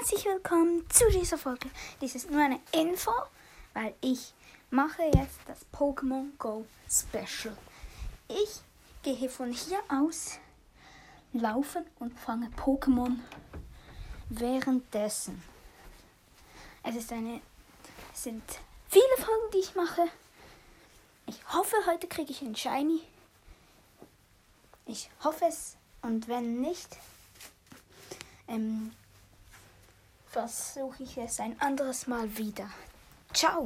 herzlich willkommen zu dieser Folge. Dies ist nur eine Info, weil ich mache jetzt das Pokémon Go Special. Ich gehe von hier aus laufen und fange Pokémon währenddessen. Es ist eine, es sind viele Folgen, die ich mache. Ich hoffe, heute kriege ich einen Shiny. Ich hoffe es. Und wenn nicht, ähm, versuche ich es ein anderes Mal wieder. Ciao!